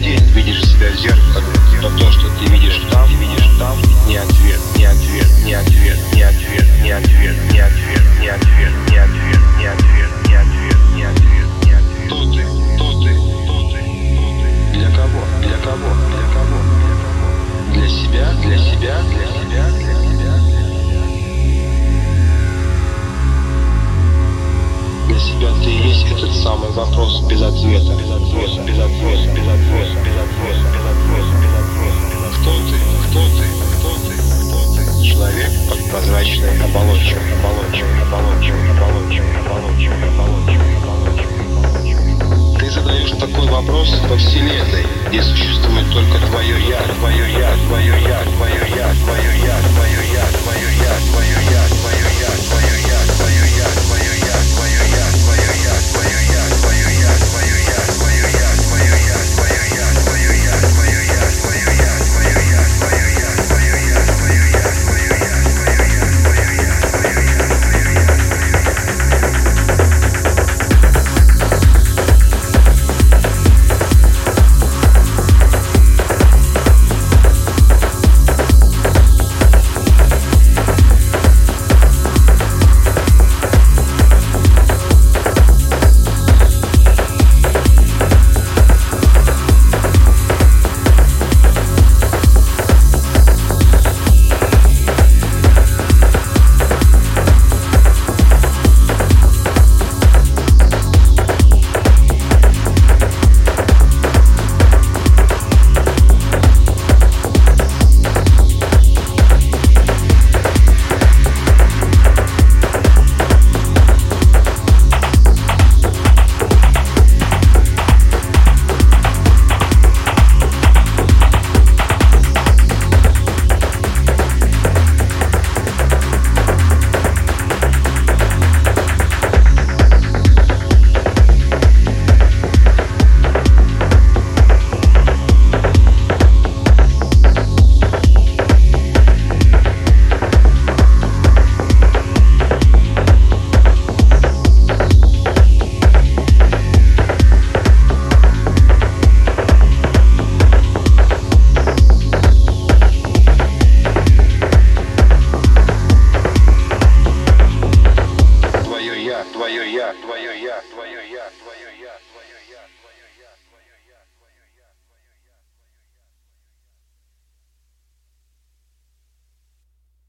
каждый день видишь себя в зеркале, но то, что ты видишь там, ты видишь там, не ответ, не ответ, не ответ, не ответ, не ответ, не ответ, не ответ. самый вопрос без ответа. Без ответа, без ответа, без ответа, без ответа, без ответа, без ответа. Кто ты? Кто ты? Кто ты? Кто ты? Человек под прозрачной оболочкой, оболочкой, оболочкой, оболочкой, оболочкой, оболочкой, оболочкой. Ты задаешь такой вопрос во Вселенной, где существует только твое я, твое я, твое я, твое я, твое я, твое я, твое я, твое я, твое я. твое я, твое я, твое я, твое я, твое я.